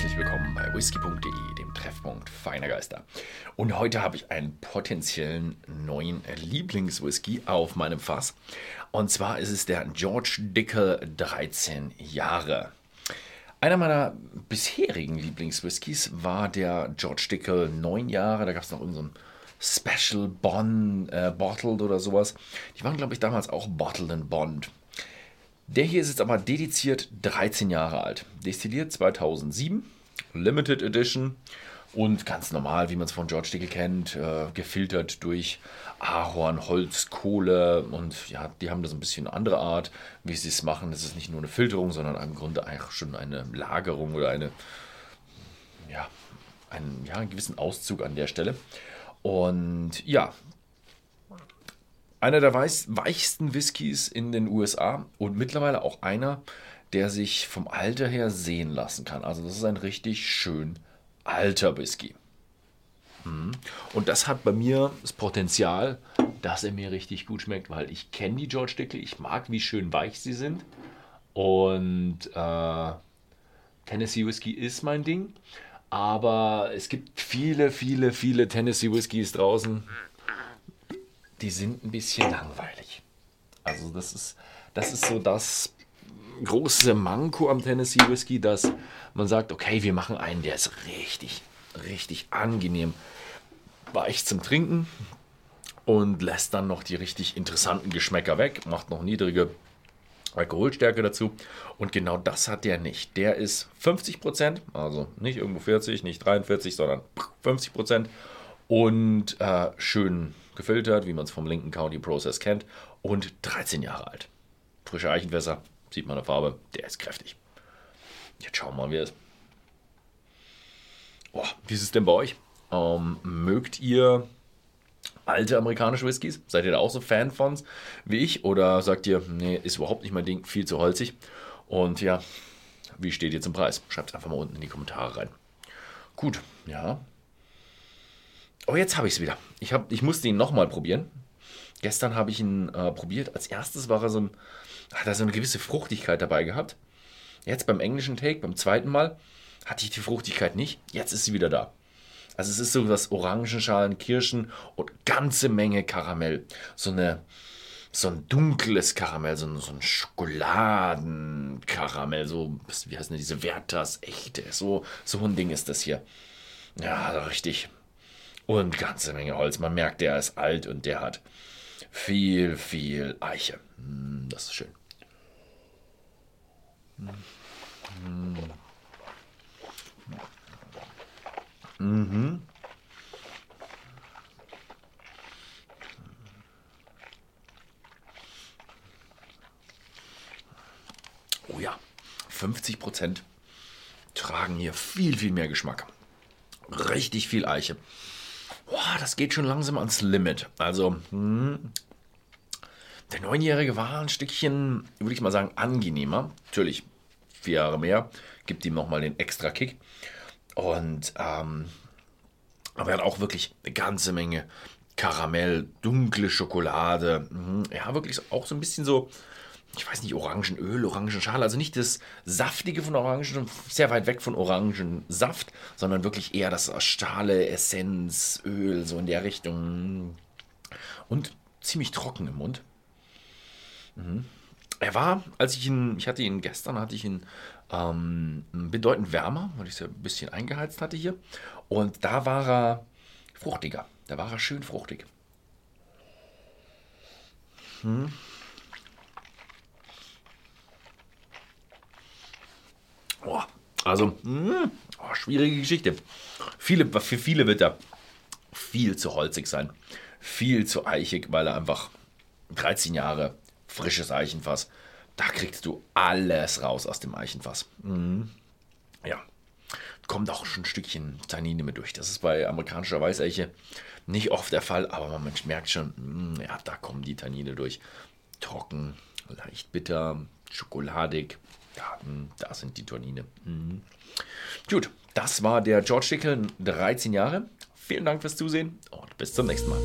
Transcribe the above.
herzlich willkommen bei whisky.de, dem Treffpunkt feiner Geister. Und heute habe ich einen potenziellen neuen Lieblingswhisky auf meinem Fass. Und zwar ist es der George Dickel 13 Jahre. Einer meiner bisherigen Lieblingswhiskys war der George Dickel 9 Jahre. Da gab es noch unseren Special Bond äh, Bottled oder sowas. Die waren, glaube ich, damals auch Bottled and Bond. Der hier ist jetzt aber dediziert 13 Jahre alt. Destilliert 2007, Limited Edition und ganz normal, wie man es von George Dickel kennt, äh, gefiltert durch Ahorn, Holz, Kohle und ja, die haben das ein bisschen andere Art, wie sie es machen. Das ist nicht nur eine Filterung, sondern im Grunde eigentlich schon eine Lagerung oder eine, ja, einen, ja, einen gewissen Auszug an der Stelle. Und ja, einer der weichsten Whiskys in den USA und mittlerweile auch einer, der sich vom Alter her sehen lassen kann. Also das ist ein richtig schön alter Whisky. Mhm. Und das hat bei mir das Potenzial, dass er mir richtig gut schmeckt, weil ich kenne die George Dickel, ich mag, wie schön weich sie sind. Und äh, Tennessee Whisky ist mein Ding. Aber es gibt viele, viele, viele Tennessee Whiskys draußen die sind ein bisschen langweilig. Also das ist, das ist so das große Manko am Tennessee Whisky, dass man sagt, okay, wir machen einen, der ist richtig, richtig angenehm weich zum Trinken und lässt dann noch die richtig interessanten Geschmäcker weg, macht noch niedrige Alkoholstärke dazu. Und genau das hat der nicht. Der ist 50%, also nicht irgendwo 40, nicht 43, sondern 50% und äh, schön gefiltert, wie man es vom Lincoln County Process kennt, und 13 Jahre alt. Frische Eichenfässer, sieht man eine Farbe, der ist kräftig. Jetzt schauen wir mal, wie er ist. Oh, wie ist es denn bei euch? Ähm, mögt ihr alte amerikanische Whiskys? Seid ihr da auch so Fan von wie ich? Oder sagt ihr, nee, ist überhaupt nicht mein Ding, viel zu holzig? Und ja, wie steht ihr zum Preis? Schreibt es einfach mal unten in die Kommentare rein. Gut, ja, Oh, jetzt habe ich es wieder. Ich, hab, ich musste ihn nochmal probieren. Gestern habe ich ihn äh, probiert. Als erstes war er so ein, hat er so eine gewisse Fruchtigkeit dabei gehabt. Jetzt beim englischen Take, beim zweiten Mal, hatte ich die Fruchtigkeit nicht. Jetzt ist sie wieder da. Also es ist so was Orangenschalen, Kirschen und ganze Menge Karamell. So eine so ein dunkles Karamell, so ein, so ein Schokoladenkaramell, so, wie heißt denn diese Werthers echte, so, so ein Ding ist das hier. Ja, richtig, und ganze Menge Holz. Man merkt, der ist alt und der hat viel, viel Eiche. Hm, das ist schön. Mhm. Oh ja, 50 Prozent tragen hier viel, viel mehr Geschmack. Richtig viel Eiche boah, das geht schon langsam ans Limit. Also, hm, der Neunjährige war ein Stückchen, würde ich mal sagen, angenehmer. Natürlich, vier Jahre mehr, gibt ihm nochmal den extra Kick. Und, ähm, aber er hat auch wirklich eine ganze Menge Karamell, dunkle Schokolade. Hm, ja, wirklich auch so ein bisschen so ich weiß nicht, Orangenöl, Orangenschale, also nicht das Saftige von Orangen, sehr weit weg von Orangensaft, sondern wirklich eher das Stahle, Essenz, Öl, so in der Richtung. Und ziemlich trocken im Mund. Mhm. Er war, als ich ihn, ich hatte ihn gestern, hatte ich ihn ähm, bedeutend wärmer, weil ich es ja ein bisschen eingeheizt hatte hier. Und da war er fruchtiger. Da war er schön fruchtig. Hm. Oh, also, mh, hm, oh, schwierige Geschichte. Viele, für viele wird er viel zu holzig sein. Viel zu eichig, weil er einfach 13 Jahre frisches Eichenfass. Da kriegst du alles raus aus dem Eichenfass. Mhm. Ja, kommt auch schon ein Stückchen Tannine mit durch. Das ist bei amerikanischer Weißeiche nicht oft der Fall, aber man merkt schon, mh, ja, da kommen die Tannine durch. Trocken, leicht bitter, schokoladig, ja, hm, da sind die Turnine. Mhm. Gut, das war der George Dickel, 13 Jahre. Vielen Dank fürs Zusehen und bis zum nächsten Mal.